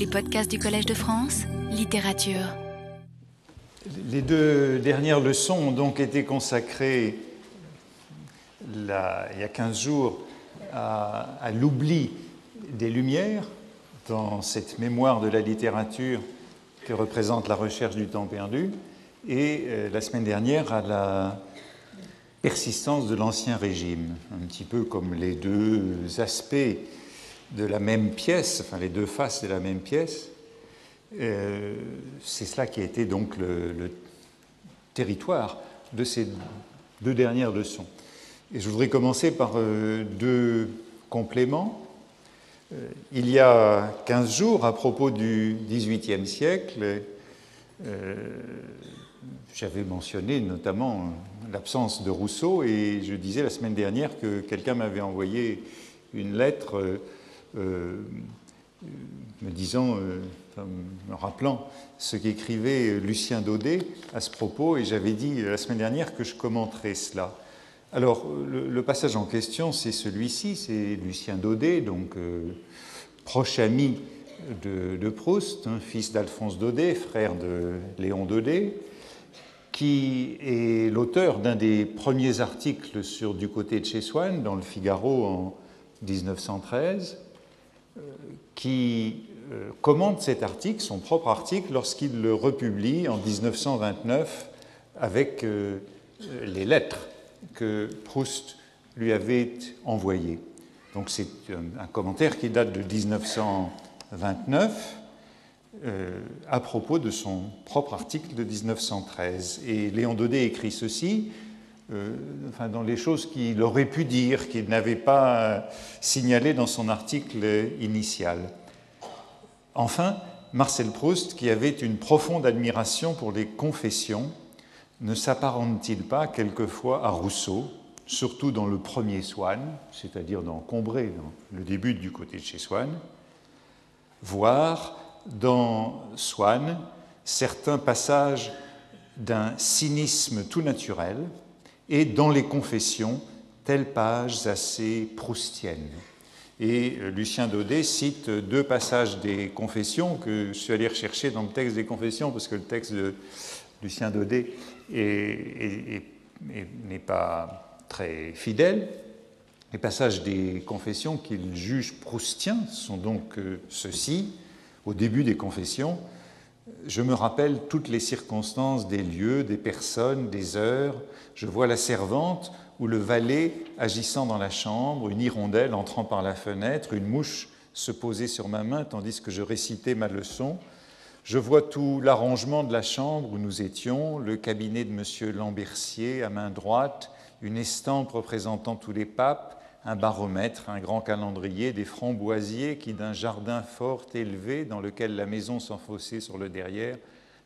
Les podcasts du Collège de France, littérature. Les deux dernières leçons ont donc été consacrées il y a 15 jours à, à l'oubli des Lumières dans cette mémoire de la littérature que représente la recherche du temps perdu, et euh, la semaine dernière à la persistance de l'Ancien Régime, un petit peu comme les deux aspects de la même pièce, enfin les deux faces de la même pièce. Euh, c'est cela qui a été donc le, territoire de ces deux dernières leçons. Et je voudrais commencer par euh, deux compléments. Euh, il y a 15 jours, à propos du XVIIIe siècle, j'avais mentionné notamment l'absence de Rousseau et je disais la semaine dernière que quelqu'un m'avait envoyé une lettre me disant, euh, me rappelant ce qu'écrivait Lucien Daudet à ce propos, et j'avais dit la semaine dernière que je commenterais cela. Alors, le, passage en question, c'est celui-ci, c'est Lucien Daudet, donc euh, proche ami de, de Proust, hein, fils d'Alphonse Daudet, frère de Léon Daudet, qui est l'auteur d'un des premiers articles sur Du côté de chez Swann dans le Figaro en 1913 qui euh, commente cet article, son propre article, lorsqu'il le republie en 1929 avec euh, les lettres que Proust lui avait envoyées. Donc c'est un, commentaire qui date de 1929 euh, à propos de son propre article de 1913. Et Léon Daudet écrit ceci euh, enfin, dans les choses qu'il aurait pu dire, qu'il n'avait pas signalées dans son article initial. Enfin, Marcel Proust, qui avait une profonde admiration pour les confessions, ne s'apparente-t-il pas quelquefois à Rousseau, surtout dans le premier Swann, c'est-à-dire dans Combray, dans le début du côté de chez Swann, voire dans Swann certains passages d'un cynisme tout naturel, et dans les confessions, telles pages assez proustiennes. Et Lucien Daudet cite deux passages des confessions que je suis allé rechercher dans le texte des confessions, parce que le texte de Lucien Daudet n'est pas très fidèle. Les passages des confessions qu'il juge proustiens sont donc euh, ceux-ci, au début des confessions. Je me rappelle toutes les circonstances des lieux, des personnes, des heures, je vois la servante ou le valet agissant dans la chambre, une hirondelle entrant par la fenêtre, une mouche se poser sur ma main tandis que je récitais ma leçon. Je vois tout l'arrangement de la chambre où nous étions, le cabinet de M. Lambercier à main droite, une estampe représentant tous les papes, un baromètre, un grand calendrier, des framboisiers qui, d'un jardin fort élevé dans lequel la maison s'enfossait sur le derrière,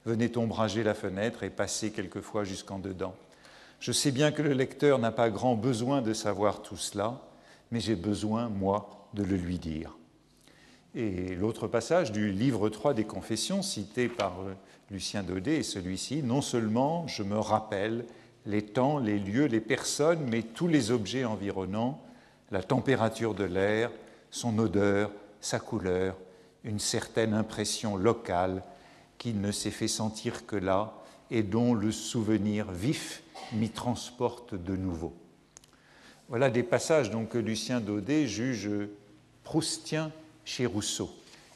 venaient ombrager la fenêtre et passer quelquefois jusqu'en dedans. Je sais bien que le lecteur n'a pas grand besoin de savoir tout cela, mais j'ai besoin, moi, de le lui dire. Et l'autre passage du livre 3 des Confessions, cité par euh, Lucien Daudet, est celui-ci. Non seulement je me rappelle les temps, les lieux, les personnes, mais tous les objets environnants, la température de l'air, son odeur, sa couleur, une certaine impression locale qui ne s'est fait sentir que là et dont le souvenir vif m'y transporte de nouveau. Voilà des passages donc, que Lucien Daudet juge proustiens chez Rousseau.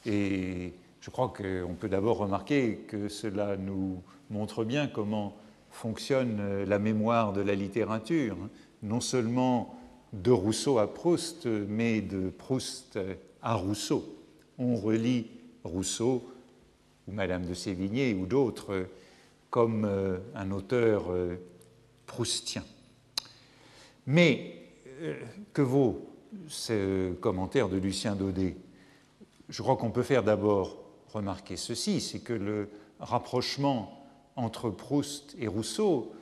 Et je crois qu'on peut d'abord remarquer que cela nous montre bien comment fonctionne la mémoire de la littérature, non seulement de Rousseau à Proust, mais de Proust à Rousseau. On relit Rousseau ou Madame de Sévigné ou d'autres comme euh, un auteur euh, proustien. Mais euh, que vaut ce commentaire de Lucien Daudet? Je crois qu'on peut faire d'abord remarquer ceci, c'est que le rapprochement entre Proust et Rousseau,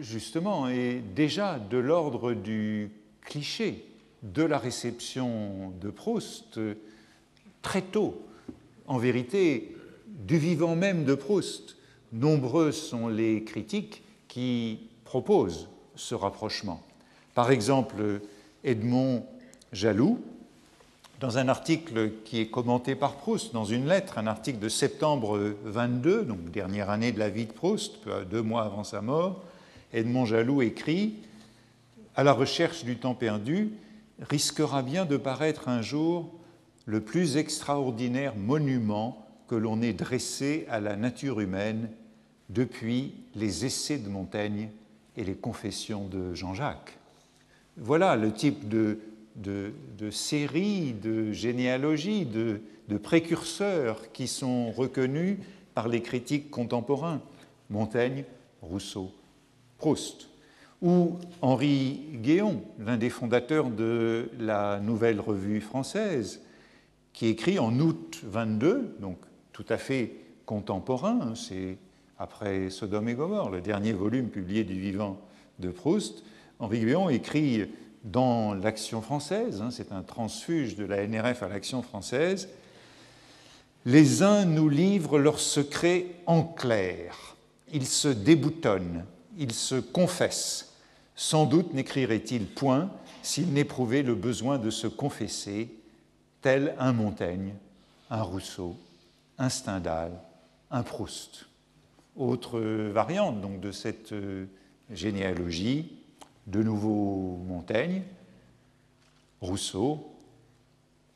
justement, est déjà de l'ordre du cliché de la réception de Proust très tôt. En vérité, du vivant même de Proust, nombreux sont les critiques qui proposent ce rapprochement. Par exemple, Edmond Jaloux, dans un article qui est commenté par Proust, dans une lettre, un article de septembre 22, donc dernière année de la vie de Proust, deux mois avant sa mort, Edmond Jaloux écrit À la recherche du temps perdu, risquera bien de paraître un jour le plus extraordinaire monument que l'on ait dressé à la nature humaine depuis les essais de Montaigne et les confessions de Jean-Jacques. Voilà le type de de, séries, de de, précurseurs qui sont reconnus par les critiques contemporains, Montaigne, Rousseau, Proust, ou Henri Guéon, l'un des fondateurs de la Nouvelle Revue française, qui écrit en août 22, donc tout à fait contemporain, c'est après Sodome et Gomorre, le dernier volume publié du vivant de Proust, Henri Guéon écrit dans l'action française, hein, c'est un transfuge de la NRF à l'action française, les uns nous livrent leurs secrets en clair, ils se déboutonnent, ils se confessent. Sans doute n'écriraient-ils point s'ils n'éprouvaient le besoin de se confesser, tel un Montaigne, un Rousseau, un Stendhal, un Proust. Autre variante donc de cette euh, généalogie, de nouveau Montaigne, Rousseau,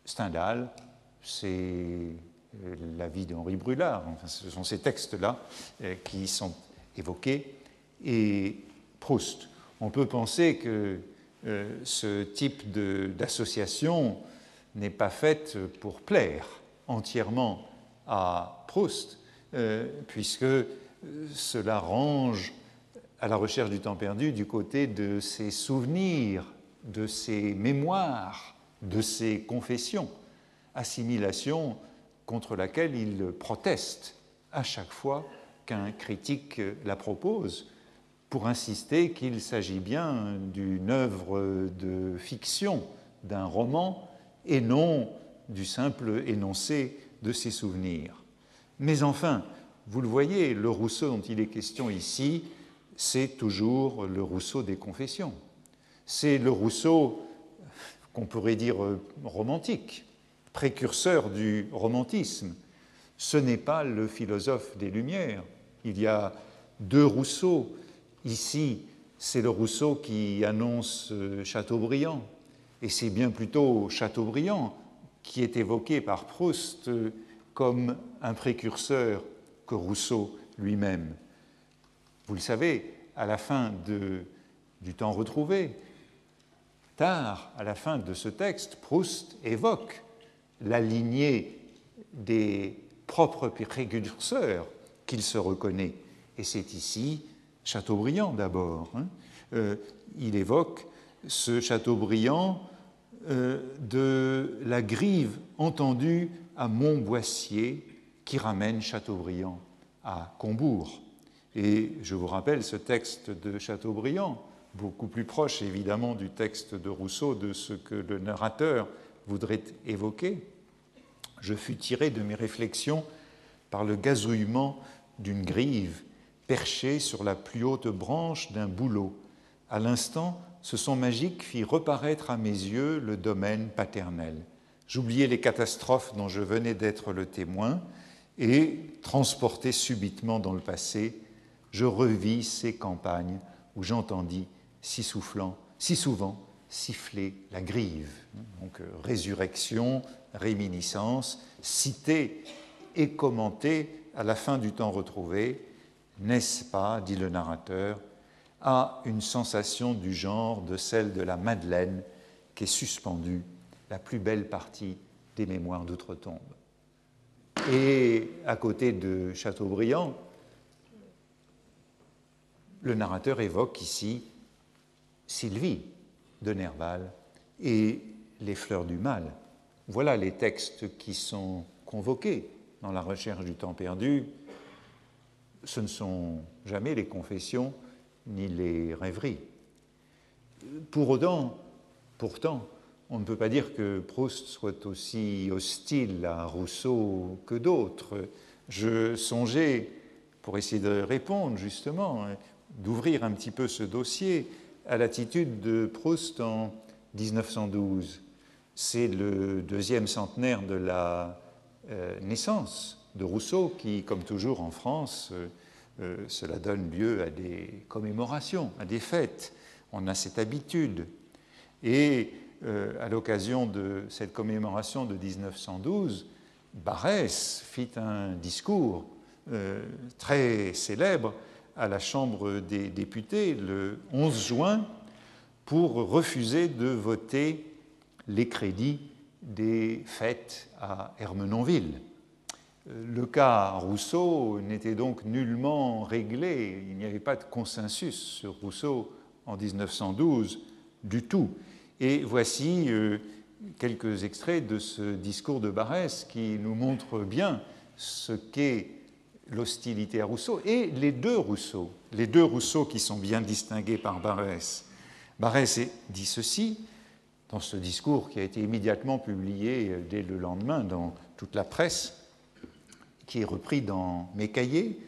Stendhal, c'est euh, la vie d'Henri Brulard. Enfin, ce sont ces textes-là euh, qui sont évoqués. Et Proust. On peut penser que euh, ce type d'association n'est pas faite pour plaire entièrement à Proust, puisque cela range à la recherche du temps perdu du côté de ses souvenirs, de ses mémoires, de ses confessions, assimilation contre laquelle il proteste à chaque fois qu'un critique la propose, pour insister qu'il s'agit bien d'une œuvre de fiction, d'un roman, et non du simple énoncé de ses souvenirs. Mais enfin, vous le voyez, le Rousseau dont il est question ici c'est toujours le Rousseau des confessions. C'est le Rousseau qu'on pourrait dire romantique, précurseur du romantisme. Ce n'est pas le philosophe des Lumières. Il y a deux Rousseaux. Ici, c'est le Rousseau qui annonce euh, Chateaubriand. Et c'est bien plutôt Chateaubriand qui est évoqué par Proust euh, comme un précurseur que Rousseau lui-même. Vous le savez, à la fin du temps retrouvé, tard, à la fin de ce texte, Proust évoque la lignée des propres précurseurs qu'il se reconnaît. Et c'est ici Chateaubriand d'abord. Hein. Euh, il évoque ce Chateaubriand euh, de la grive entendue à Montboissier qui ramène Chateaubriand à Combourg. Et je vous rappelle ce texte de Chateaubriand, beaucoup plus proche évidemment du texte de Rousseau, de ce que le narrateur voudrait évoquer. Je fus tiré de mes réflexions par le gazouillement d'une grive perchée sur la plus haute branche d'un bouleau. À l'instant, ce son magique fit reparaître à mes yeux le domaine paternel. J'oubliais les catastrophes dont je venais d'être le témoin et, transporté subitement dans le passé, je revis ces campagnes où j'entendis si soufflant, si souvent siffler la grive. Donc euh, résurrection, réminiscence, cité et commenté à la fin du temps retrouvé, n'est-ce pas, dit le narrateur, à une sensation du genre de celle de la Madeleine qui est suspendue, la plus belle partie des mémoires d'outre-tombe. Et à côté de Chateaubriand, le narrateur évoque ici Sylvie de Nerval et les fleurs du mal. Voilà les textes qui sont convoqués dans la recherche du temps perdu. Ce ne sont jamais les confessions ni les rêveries. Pour autant, pourtant, on ne peut pas dire que Proust soit aussi hostile à Rousseau que d'autres. Je songeais, pour essayer de répondre justement, d'ouvrir un petit peu ce dossier à l'attitude de Proust en 1912. c'est le deuxième centenaire de la euh, naissance de Rousseau, qui, comme toujours en France, euh, euh, cela donne lieu à des commémorations, à des fêtes. On a cette habitude. Et à l'occasion de cette commémoration de 1912, Barès fit un discours très célèbre à la Chambre des députés le 11 juin pour refuser de voter les crédits des fêtes à Hermenonville. Le cas Rousseau n'était donc nullement réglé, il n'y avait pas de consensus sur Rousseau en 1912 du tout. Et voici euh, quelques extraits de ce discours de Barès qui nous montrent bien ce qu'est l'hostilité à Rousseau et les deux Rousseau, les deux Rousseau qui sont bien distingués par Barès. Barès dit ceci dans ce discours qui a été immédiatement publié euh, dès le lendemain dans toute la presse, qui est repris dans mes cahiers.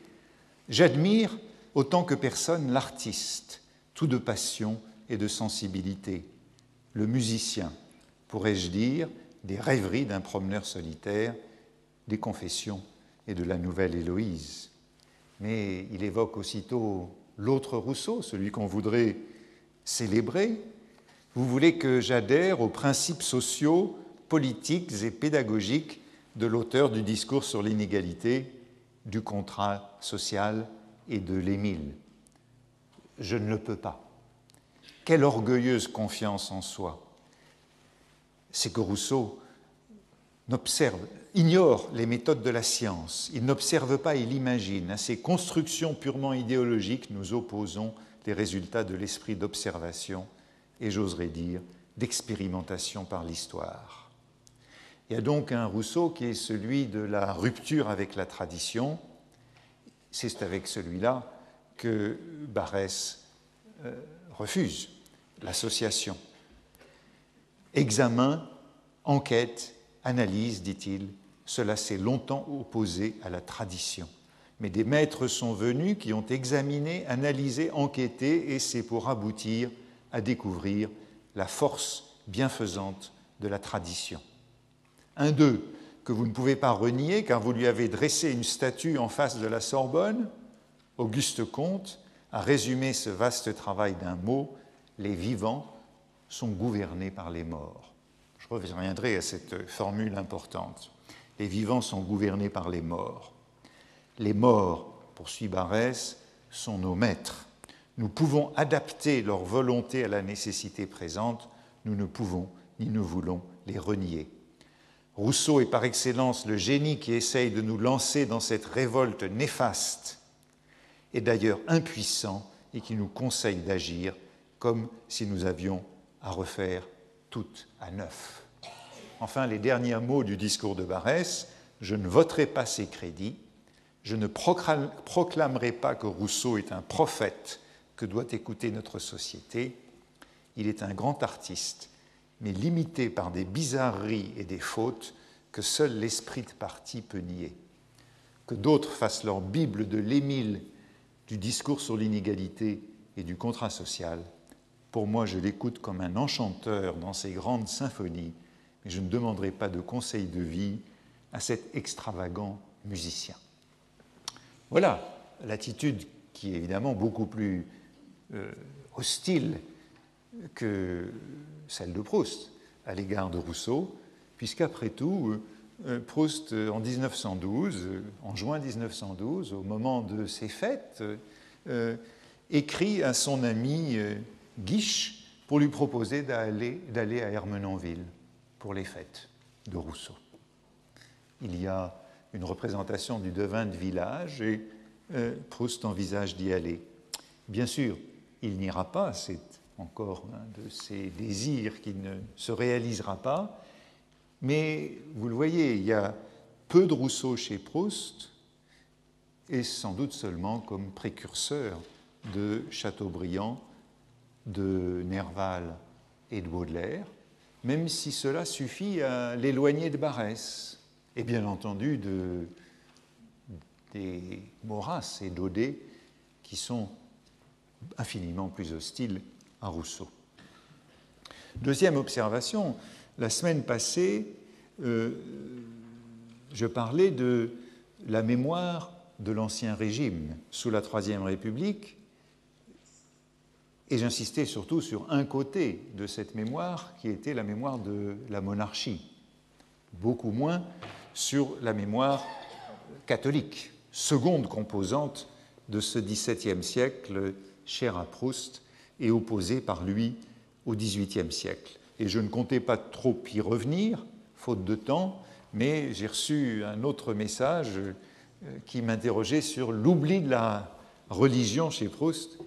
J'admire autant que personne l'artiste, tout de passion et de sensibilité, le musicien, pourrais-je dire, des rêveries d'un promeneur solitaire, des confessions et de la nouvelle Héloïse. Mais il évoque aussitôt l'autre Rousseau, celui qu'on voudrait célébrer, vous voulez que j'adhère aux principes sociaux, politiques et pédagogiques de l'auteur du discours sur l'inégalité, du contrat social et de l'Émile. Je ne le peux pas. Quelle orgueilleuse confiance en soi. C'est que Rousseau ignore les méthodes de la science. Il n'observe pas, il imagine. À ces constructions purement idéologiques, nous opposons les résultats de l'esprit d'observation et j'oserais dire d'expérimentation par l'histoire. Il y a donc un Rousseau qui est celui de la rupture avec la tradition. C'est avec celui-là que Barès euh, refuse l'association. Examen, enquête, analyse, dit-il, cela s'est longtemps opposé à la tradition. Mais des maîtres sont venus qui ont examiné, analysé, enquêté, et c'est pour aboutir à découvrir la force bienfaisante de la tradition. Un d'eux, que vous ne pouvez pas renier car vous lui avez dressé une statue en face de la Sorbonne, Auguste Comte a résumé ce vaste travail d'un mot, les vivants sont gouvernés par les morts. Je reviendrai à cette formule importante. Les vivants sont gouvernés par les morts. Les morts, poursuit Barès, sont nos maîtres nous pouvons adapter leur volonté à la nécessité présente, nous ne pouvons ni ne voulons les renier. Rousseau est par excellence le génie qui essaye de nous lancer dans cette révolte néfaste et d'ailleurs impuissant et qui nous conseille d'agir comme si nous avions à refaire tout à neuf. Enfin, les derniers mots du discours de Barès, je ne voterai pas ses crédits, je ne proclamerai pas que Rousseau est un prophète que doit écouter notre société. Il est un grand artiste, mais limité par des bizarreries et des fautes que seul l'esprit de parti peut nier. Que d'autres fassent leur Bible de l'Émile, du discours sur l'inégalité et du contrat social. Pour moi, je l'écoute comme un enchanteur dans ses grandes symphonies, mais je ne demanderai pas de conseil de vie à cet extravagant musicien. Voilà l'attitude qui est évidemment beaucoup plus euh, hostile que celle de Proust à l'égard de Rousseau, puisqu'après tout, euh, Proust, en 1912, en juin 1912, au moment de ses fêtes, euh, écrit à son ami Guiche pour lui proposer d'aller, d'aller à Hermenonville pour les fêtes de Rousseau. Il y a une représentation du devin de village et Proust envisage d'y aller. Bien sûr, il n'ira pas, c'est encore de ses désirs qui ne se réalisera pas, mais vous le voyez, il y a peu de Rousseau chez Proust, et sans doute seulement comme précurseur de Chateaubriand, de Nerval et de Baudelaire, même si cela suffit à l'éloigner de Barès, et bien entendu de, des Maurras et d'Audet, qui sont infiniment plus hostile à Rousseau. Deuxième observation, la semaine passée, euh, je parlais de la mémoire de l'Ancien Régime sous la Troisième République, et j'insistais surtout sur un côté de cette mémoire qui était la mémoire de la monarchie, beaucoup moins sur la mémoire catholique, seconde composante de ce XVIIe siècle cher à Proust et opposée par lui au XVIIIe siècle. Et je ne comptais pas trop y revenir, faute de temps, mais j'ai reçu un autre message euh, qui m'interrogeait sur l'oubli de la religion chez Proust.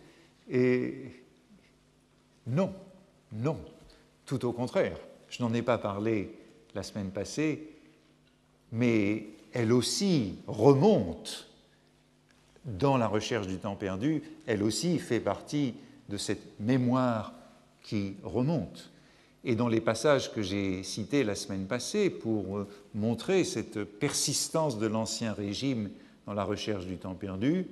Et non, non, tout au contraire. Je n'en ai pas parlé la semaine passée, mais elle aussi remonte dans la recherche du temps perdu, elle aussi fait partie de cette mémoire qui remonte. Et dans les passages que j'ai cités la semaine passée pour euh, montrer cette persistance de l'Ancien Régime dans la recherche du temps perdu,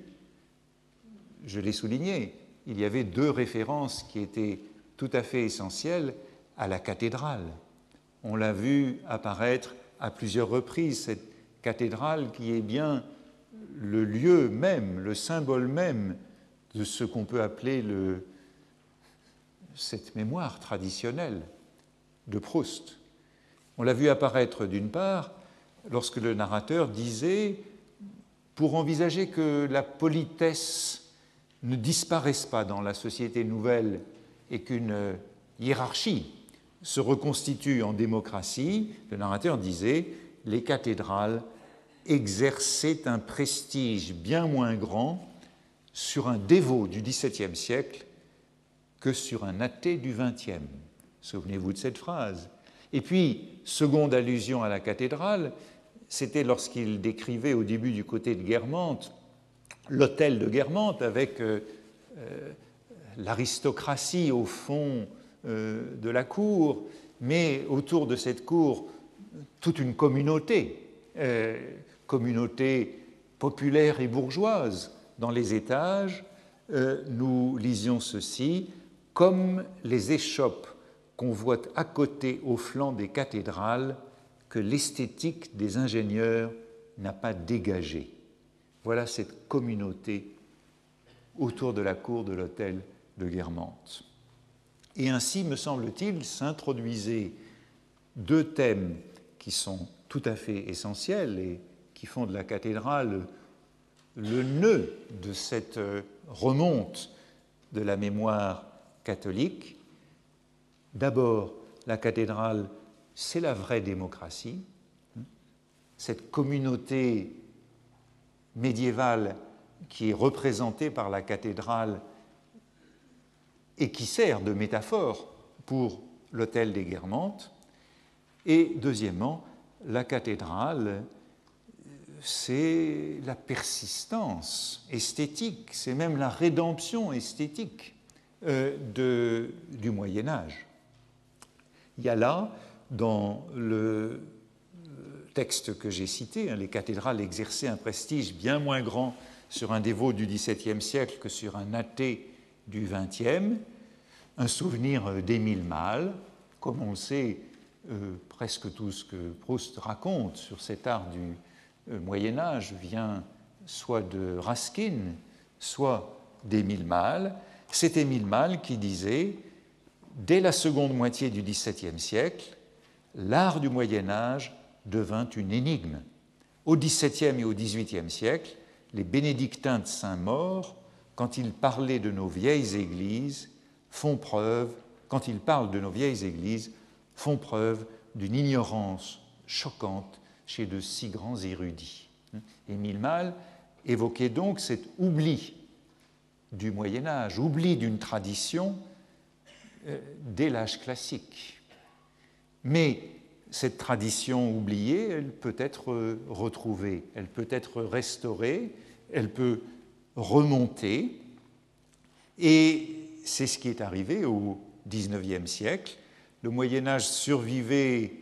je l'ai souligné, il y avait deux références qui étaient tout à fait essentielles à la cathédrale. On l'a vu apparaître à plusieurs reprises, cette cathédrale qui est bien le lieu même, le symbole même de ce qu'on peut appeler le, cette mémoire traditionnelle de Proust. On l'a vu apparaître d'une part lorsque le narrateur disait, pour envisager que la politesse ne disparaisse pas dans la société nouvelle et qu'une hiérarchie se reconstitue en démocratie, le narrateur disait, les cathédrales exerçaient un prestige bien moins grand sur un dévot du XVIIe siècle que sur un athée du XXe. Souvenez-vous de cette phrase. Et puis, seconde allusion à la cathédrale, c'était lorsqu'il décrivait au début du côté de Guermantes l'hôtel de Guermantes avec euh, euh, l'aristocratie au fond euh, de la cour, mais autour de cette cour, toute une communauté, communauté populaire et bourgeoise dans les étages. nous lisions ceci, comme les échoppes qu'on voit à côté au flanc des cathédrales que l'esthétique des ingénieurs n'a pas dégagé. Voilà cette communauté autour de la cour de l'hôtel de Guermantes. Et ainsi, me semble-t-il, s'introduisaient deux thèmes qui sont tout à fait essentiels et qui font de la cathédrale le nœud de cette remonte de la mémoire catholique, D'abord, la cathédrale, c'est la vraie démocratie. Cette communauté médiévale qui est représentée par la cathédrale et qui sert de métaphore pour l'hôtel des Guermantes. Et deuxièmement, la cathédrale, c'est la persistance esthétique, c'est même la rédemption esthétique euh, de, du Moyen Âge. Il y a là, dans le texte que j'ai cité, hein, les cathédrales exerçaient un prestige bien moins grand sur un dévot du XVIIe siècle que sur un athée du XXe, un souvenir d'Émile Malle, comme on le sait, euh, presque tout ce que Proust raconte sur cet art du euh, Moyen Âge vient soit de Raskin, soit d'Émile Malle. C'est Émile Malle qui disait dès la seconde moitié du XVIIe siècle, l'art du Moyen Âge devint une énigme. Au XVIIe et au XVIIIe siècle, les bénédictins de Saint-Maur, quand ils parlaient de nos vieilles églises, font preuve, quand ils parlent de nos vieilles églises, font preuve d'une ignorance choquante chez de si grands érudits. Émile Malle évoquait donc cet oubli du Moyen Âge, oubli d'une tradition euh, dès l'âge classique. Mais cette tradition oubliée, elle peut être euh, retrouvée, elle peut être restaurée, elle peut remonter. Et c'est ce qui est arrivé au XIXe siècle. Le Moyen Âge survivait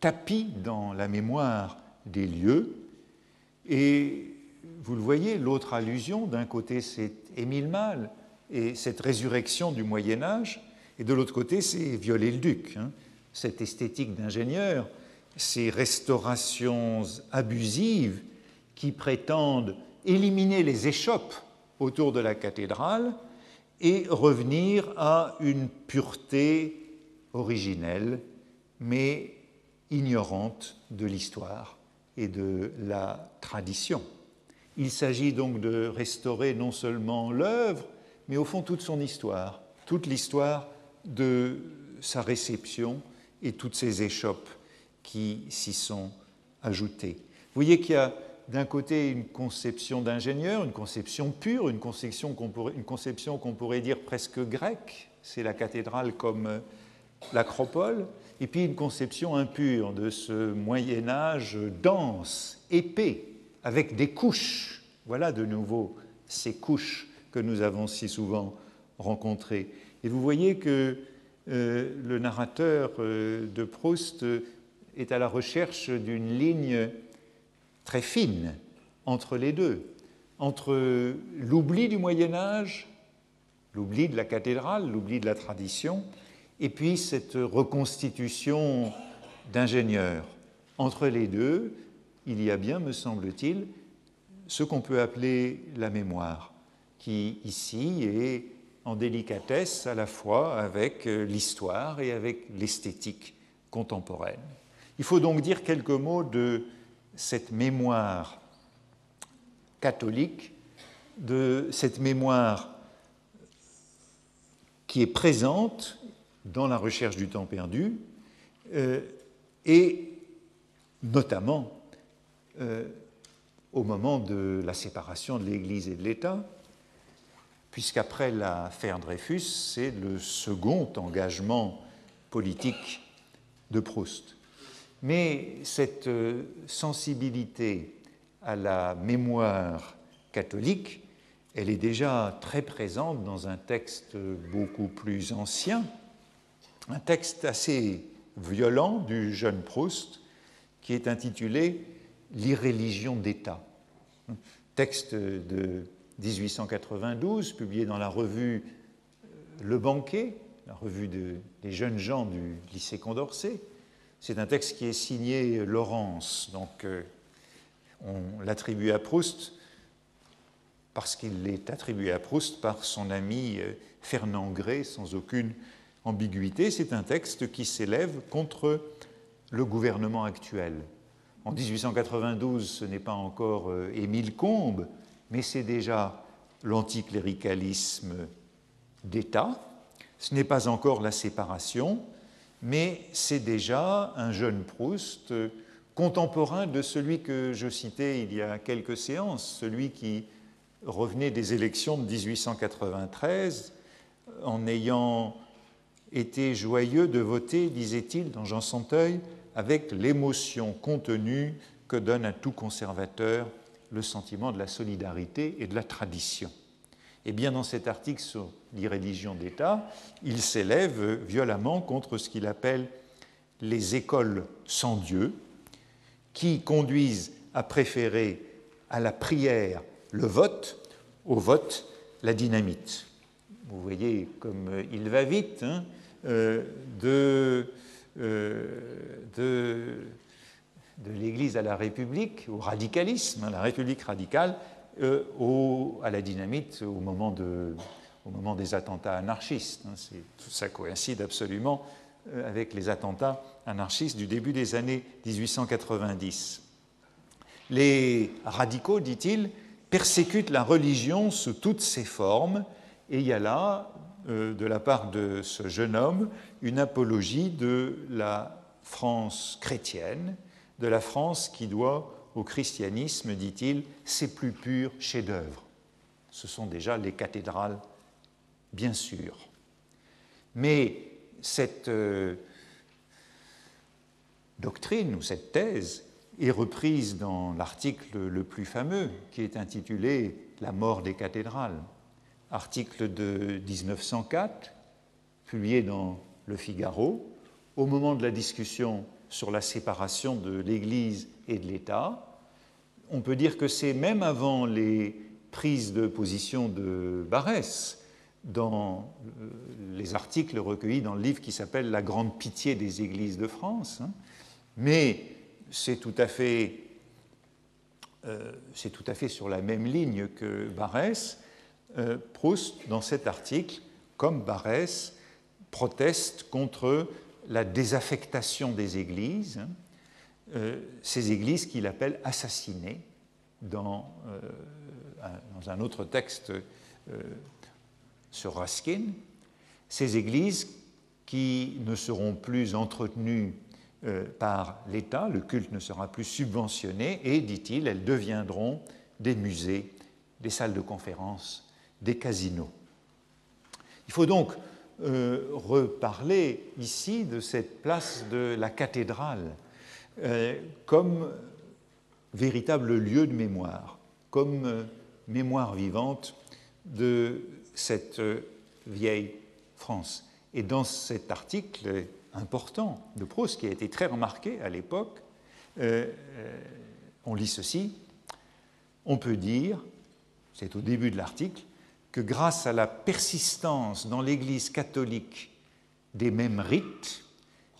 tapis dans la mémoire des lieux. Et vous le voyez, l'autre allusion, d'un côté c'est Émile Malle et cette résurrection du Moyen Âge, et de l'autre côté, c'est Viollet-le-Duc. Hein. cette esthétique d'ingénieur, ces restaurations abusives qui prétendent éliminer les échoppes autour de la cathédrale et revenir à une pureté originelle, mais ignorante de l'histoire et de la tradition. Il s'agit donc de restaurer non seulement l'œuvre, mais au fond toute son histoire, toute l'histoire de sa réception et toutes ces échoppes qui s'y sont ajoutées. Vous voyez qu'il y a d'un côté une conception d'ingénieur, une conception pure, une conception qu'on pourrait, pourrait, dire presque grecque, c'est la cathédrale comme euh, l'acropole, et puis une conception impure de ce Moyen Âge dense, épais, avec des couches. Voilà de nouveau ces couches que nous avons si souvent rencontrées. Et vous voyez que euh, le narrateur euh, de Proust est à la recherche d'une ligne très fine entre les deux, entre l'oubli du Moyen Âge, l'oubli de la cathédrale, l'oubli de la tradition, et puis cette reconstitution d'ingénieurs. Entre les deux, il y a bien, me semble-t-il, ce qu'on peut appeler la mémoire, qui ici est en délicatesse à la fois avec l'histoire et avec l'esthétique contemporaine. Il faut donc dire quelques mots de cette mémoire catholique, de cette mémoire qui est présente dans la recherche du temps perdu, euh, et notamment euh, au moment de la séparation de l'Église et de l'État, puisqu'après l'affaire Dreyfus, c'est le second engagement politique de Proust. Mais cette euh, sensibilité à la mémoire catholique, elle est déjà très présente dans un texte beaucoup plus ancien, un texte assez violent du jeune Proust qui est intitulé L'irréligion d'État. Texte de 1892, publié dans la revue Le Banquet, la revue des jeunes gens du lycée Condorcet, c'est un texte qui est signé Laurence, donc euh, on l'attribue à Proust parce qu'il est attribué à Proust par son ami euh, Fernand Gray sans aucune ambiguïté. C'est un texte qui s'élève contre le gouvernement actuel. En 1892, ce n'est pas encore euh, Émile Combes, mais c'est déjà l'anticléricalisme d'État. Ce n'est pas encore la séparation, mais c'est déjà un jeune Proust euh, contemporain de celui que je citais il y a quelques séances, celui qui revenait des élections de 1893 en ayant été joyeux de voter, disait-il dans Jean Santeuil, avec l'émotion contenue que donne à tout conservateur le sentiment de la solidarité et de la tradition. Et bien dans cet article sur l'irréligion d'État, il s'élève violemment contre ce qu'il appelle les écoles sans Dieu, qui conduisent à préférer à la prière le vote, au vote la dynamite. Vous voyez comme il va vite hein, euh, de, euh, de, de l'Église à la République, au radicalisme, à la République radicale, euh, à la dynamite au moment, de, au moment des attentats anarchistes. Hein. tout ça coïncide absolument euh, avec les attentats anarchistes du début des années 1890. Les radicaux, dit-il, persécutent la religion sous toutes ses formes, et il y a là, de la part de ce jeune homme, une apologie de la France chrétienne, de la France qui doit au christianisme, dit-il, ses plus purs chefs-d'œuvre. Ce sont déjà les cathédrales, bien sûr. Mais cette euh, doctrine ou cette thèse est reprise dans l'article le plus fameux qui est intitulé La mort des cathédrales, article de 1904, publié dans Le Figaro, au moment de la discussion sur la séparation de l'Église et de l'État. On peut dire que c'est même avant les prises de position de Barès dans les articles recueillis dans le livre qui s'appelle La grande pitié des églises de France. Hein. Mais c'est tout à fait euh, tout à fait sur la même ligne que Barès. Euh, Proust, dans cet article, comme Barès, proteste contre la désaffectation des églises, hein. euh, ces églises qu'il appelle assassinées dans, dans, un autre texte sur Raskin, ces églises qui ne seront plus entretenues euh, par l'État, le culte ne sera plus subventionné et, dit-il, elles deviendront des musées, des salles de conférences, des casinos. Il faut donc euh, reparler ici de cette place de la cathédrale euh, comme véritable lieu de mémoire, comme mémoire vivante de cette vieille France. Et dans cet article, important de Proust, qui a été très remarqué à l'époque, euh, euh, on lit ceci. On peut dire, c'est au début de l'article, que grâce à la persistance dans l'Église catholique des mêmes rites,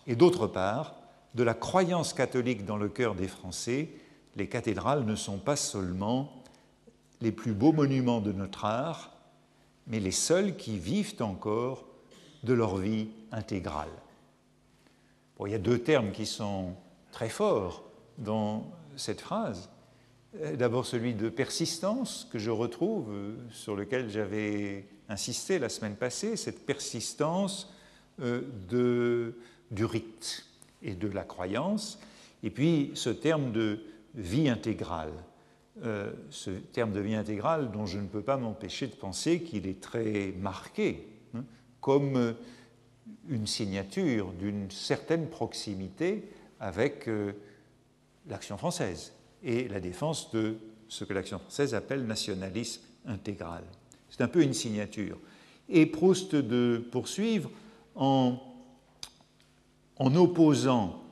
et d'autre part, de la croyance catholique dans le cœur des Français, les cathédrales ne sont pas seulement les plus beaux monuments de notre art, mais les seuls qui vivent encore de leur vie intégrale il y a deux termes qui sont très forts dans cette phrase. Euh, d'abord celui de persistance que je retrouve, euh, sur lequel j'avais insisté la semaine passée, cette persistance euh, du rite et de la croyance, et puis ce terme de vie intégrale. ce terme de vie intégrale dont je ne peux pas m'empêcher de penser qu'il est très marqué, hein, comme une signature d'une certaine proximité avec l'action française et la défense de ce que l'action française appelle nationalisme intégral. C'est un peu une signature. Et Proust de poursuivre en, en opposant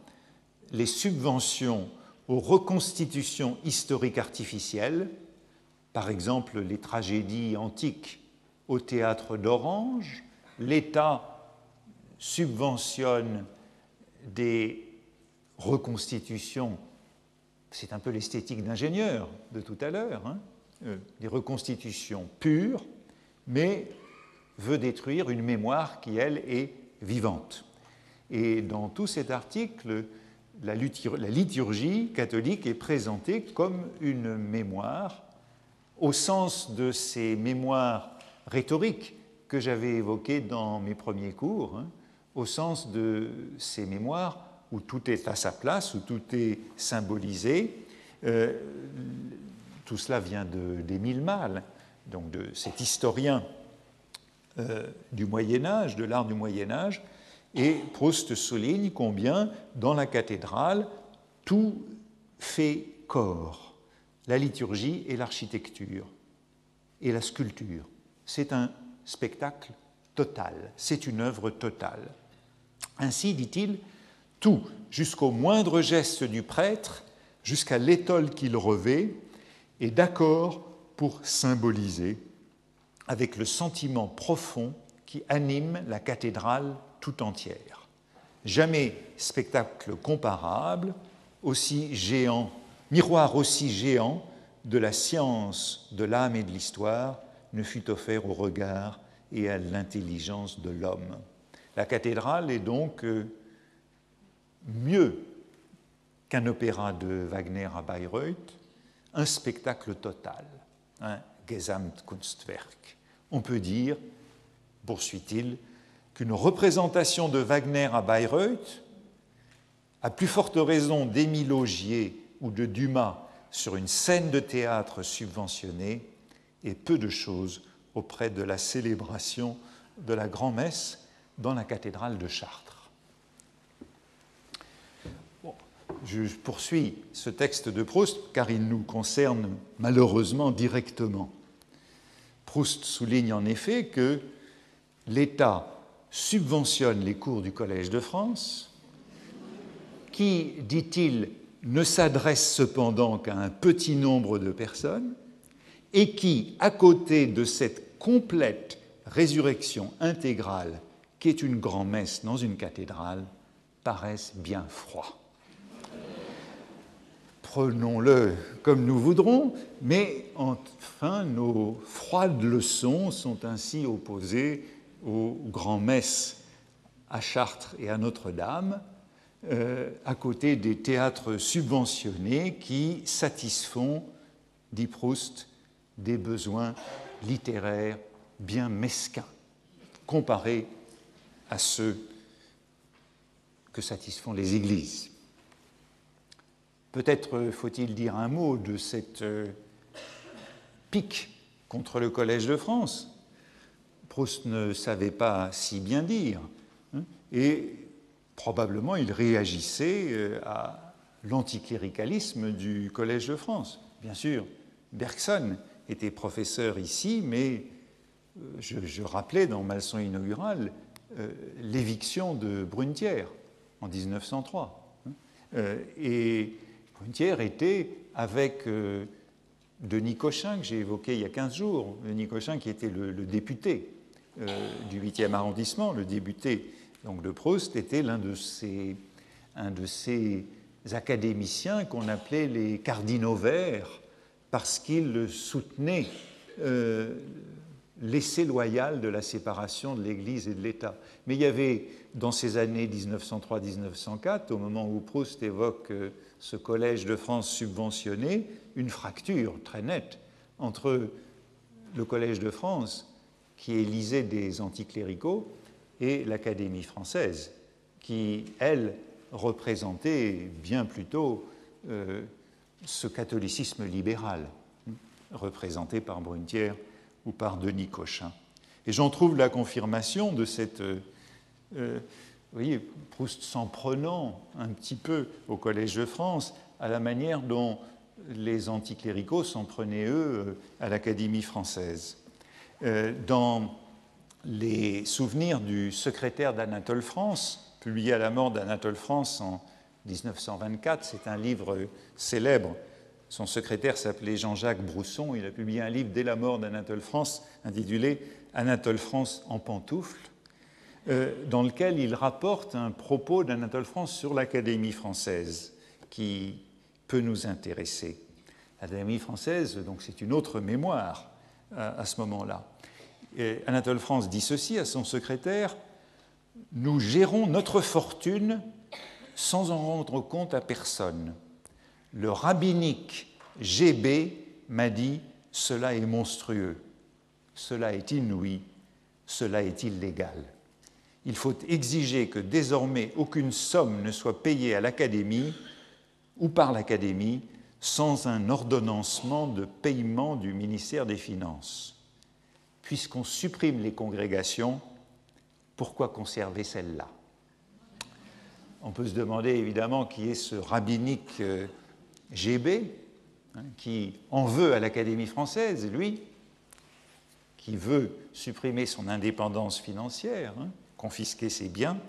les subventions aux reconstitutions historiques artificielles, par exemple les tragédies antiques au théâtre d'Orange, l'État subventionne des reconstitutions, c'est un peu l'esthétique d'ingénieur de tout à l'heure, hein, euh, des reconstitutions pures, mais veut détruire une mémoire qui, elle, est vivante. Et dans tout cet article, la liturgie catholique est présentée comme une mémoire, au sens de ces mémoires rhétoriques que j'avais évoquées dans mes premiers cours, hein, au sens de ces mémoires où tout est à sa place, où tout est symbolisé. Euh, tout cela vient d'Émile Malle, donc de cet historien euh, du Moyen Âge, de l'art du Moyen Âge, et Proust souligne combien dans la cathédrale tout fait corps, la liturgie et l'architecture et la sculpture. C'est un spectacle total, c'est une œuvre totale. Ainsi, dit-il, tout, jusqu'au moindre geste du prêtre, jusqu'à l'étole qu'il revêt, est d'accord pour symboliser, avec le sentiment profond qui anime la cathédrale tout entière. Jamais spectacle comparable, aussi géant, miroir aussi géant de la science, de l'âme et de l'histoire ne fut offert au regard et à l'intelligence de l'homme. La cathédrale est donc euh, mieux qu'un opéra de Wagner à Bayreuth, un spectacle total, un Gesamtkunstwerk. On peut dire, poursuit-il, qu'une représentation de Wagner à Bayreuth, à plus forte raison d'Émile ou de Dumas sur une scène de théâtre subventionnée, est peu de choses auprès de la célébration de la grand-messe dans la cathédrale de Chartres. Je poursuis ce texte de Proust car il nous concerne malheureusement directement. Proust souligne en effet que l'État subventionne les cours du Collège de France, qui, dit-il, ne s'adresse cependant qu'à un petit nombre de personnes, et qui, à côté de cette complète résurrection intégrale qu'est une grand-messe dans une cathédrale paraissent bien froids. Prenons-le comme nous voudrons, mais enfin nos froides leçons sont ainsi opposées aux grands-messes à Chartres et à Notre-Dame, euh, à côté des théâtres subventionnés qui satisfont, dit Proust, des besoins littéraires bien mesquins, comparés à ceux que satisfont les églises. Peut-être faut-il dire un mot de cette euh, pique contre le Collège de France. Proust ne savait pas si bien dire, hein, et probablement il réagissait euh, à l'anticléricalisme du Collège de France. Bien sûr, Bergson était professeur ici, mais euh, je, rappelais dans ma leçon inaugurale l'éviction de Brunetière en 1903. Hein. et Était avec euh, Denis Cochin, que j'ai évoqué il y a 15 jours, Denis Cochin qui était le, député euh, du 8e arrondissement, le député donc, de Proust, était l'un de ces, un de ces académiciens qu'on appelait les cardinaux verts parce qu'il soutenait euh, l'essai loyal de la séparation de l'Église et de l'État. Mais il y avait, dans ces années 1903-1904, au moment où Proust évoque ce collège de France subventionné, une fracture très nette entre le collège de France, qui élisait des anticléricaux, et l'Académie française, qui, elle, représentait bien plutôt euh, ce catholicisme libéral, représenté par Brunetière ou par Denis Cochin. Et j'en trouve la confirmation de cette euh, euh, vous voyez, Proust s'en prenant un petit peu au Collège de France à la manière dont les anticléricaux s'en prenaient, eux, à l'Académie française. Euh, dans les souvenirs du secrétaire d'Anatole France, publié à la mort d'Anatole France en 1924, c'est un livre célèbre. Son secrétaire s'appelait Jean-Jacques Brousson. Il a publié un livre dès la mort d'Anatole France intitulé Anatole France en pantoufles euh, dans lequel il rapporte un propos d'Anatole France sur l'Académie française qui peut nous intéresser. L'Académie française, donc c'est une autre mémoire à, ce moment-là. Anatole France dit ceci à son secrétaire Nous gérons notre fortune sans en rendre compte à personne. Le rabbinique GB m'a dit Cela est monstrueux, cela est inouï, cela est illégal il faut exiger que désormais aucune somme ne soit payée à l'Académie ou par l'Académie sans un ordonnancement de paiement du ministère des Finances. Puisqu'on supprime les congrégations, pourquoi conserver celle-là? On peut se demander évidemment qui est ce rabbinique euh, GB, hein, qui en veut à l'Académie française, lui, qui veut supprimer son indépendance financière. Hein confisquer ses biens,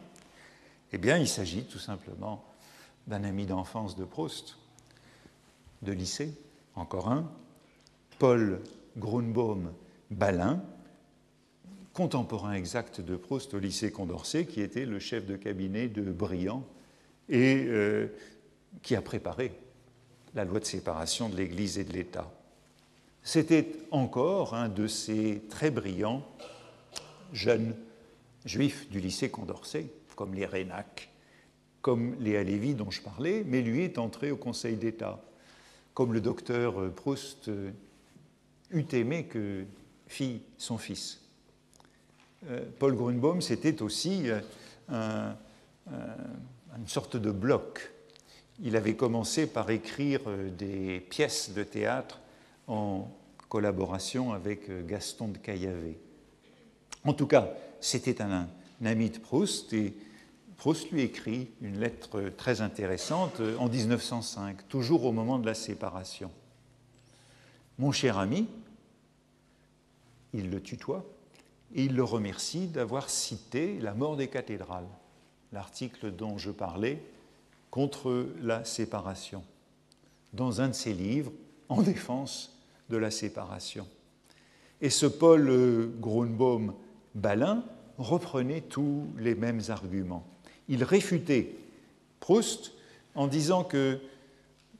eh bien, il s'agit tout simplement d'un ami d'enfance de Proust, de lycée, encore un, Paul Grunbaum Balin, contemporain exact de Proust au lycée Condorcet, qui était le chef de cabinet de Briand et euh, qui a préparé la loi de séparation de l'Église et de l'État. C'était encore un de ces très brillants jeunes juifs du lycée Condorcet, comme les Rénac, comme les Halévy dont je parlais, mais lui est entré au Conseil d'État, comme le docteur Proust euh, eût aimé que fit son fils. Euh, Paul Grunbaum, c'était aussi euh, une sorte de bloc. Il avait commencé par écrire des pièces de théâtre en collaboration avec Gaston de Caillavet. En tout cas, c'était un, ami de Proust et Proust lui écrit une lettre très intéressante en 1905, toujours au moment de la séparation. Mon cher ami, il le tutoie et il le remercie d'avoir cité la mort des cathédrales, l'article dont je parlais contre la séparation, dans un de ses livres en défense de la séparation. Et ce Paul Grunbaum Balin reprenait tous les mêmes arguments. Il réfutait Proust en disant que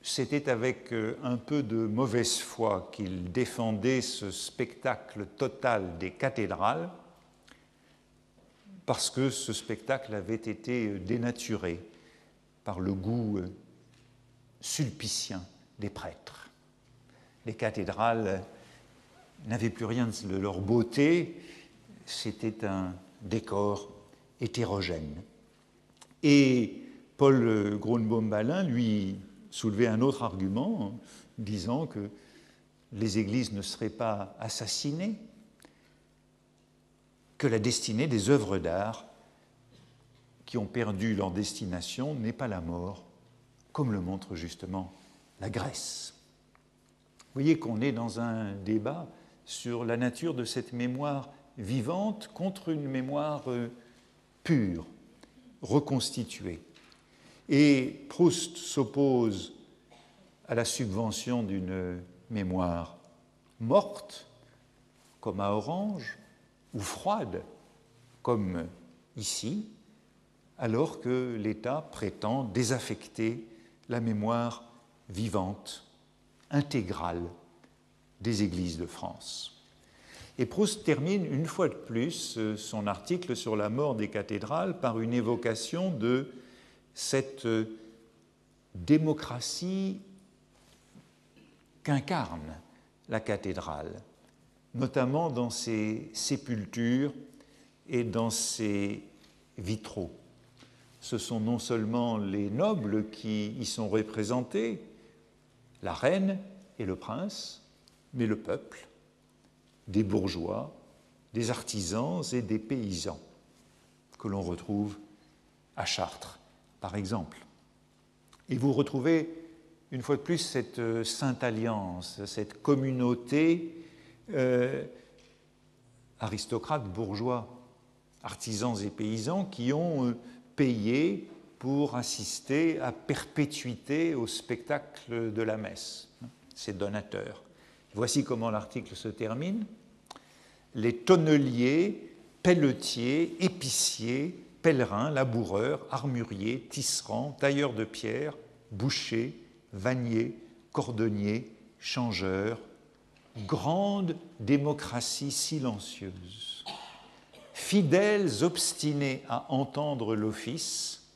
c'était avec euh, un peu de mauvaise foi qu'il défendait ce spectacle total des cathédrales, parce que ce spectacle avait été euh, dénaturé par le goût euh, sulpicien des prêtres. Les cathédrales n'avaient plus rien de leur beauté, c'était un décor hétérogène. Et Paul Grunbaum-Balin, lui, soulevait un autre argument, disant que les églises ne seraient pas assassinées, que la destinée des œuvres d'art qui ont perdu leur destination n'est pas la mort, comme le montre justement la Grèce. Vous voyez qu'on est dans un débat sur la nature de cette mémoire vivante contre une mémoire euh, pure, reconstituée. Et Proust s'oppose à la subvention d'une mémoire morte, comme à Orange, ou froide, comme ici, alors que l'État prétend désaffecter la mémoire vivante, intégrale des églises de France. Et Proust termine une fois de plus euh, son article sur la mort des cathédrales par une évocation de cette euh, démocratie qu'incarne la cathédrale, notamment dans ses sépultures et dans ses vitraux. Ce sont non seulement les nobles qui y sont représentés, la reine et le prince, mais le peuple, des bourgeois, des artisans et des paysans que l'on retrouve à Chartres par exemple. Et vous retrouvez une fois de plus cette euh, sainte alliance, cette communauté euh, aristocrates, bourgeois, artisans et paysans qui ont euh, payé pour assister à perpétuité au spectacle de la messe, ces donateurs. Voici comment l'article se termine. Les tonneliers, pelletiers, épiciers, pèlerins, laboureurs, armuriers, tisserands, tailleurs de pierre, bouchers, vanniers, cordonniers, changeurs, grande démocratie silencieuse, fidèles obstinés à entendre l'office,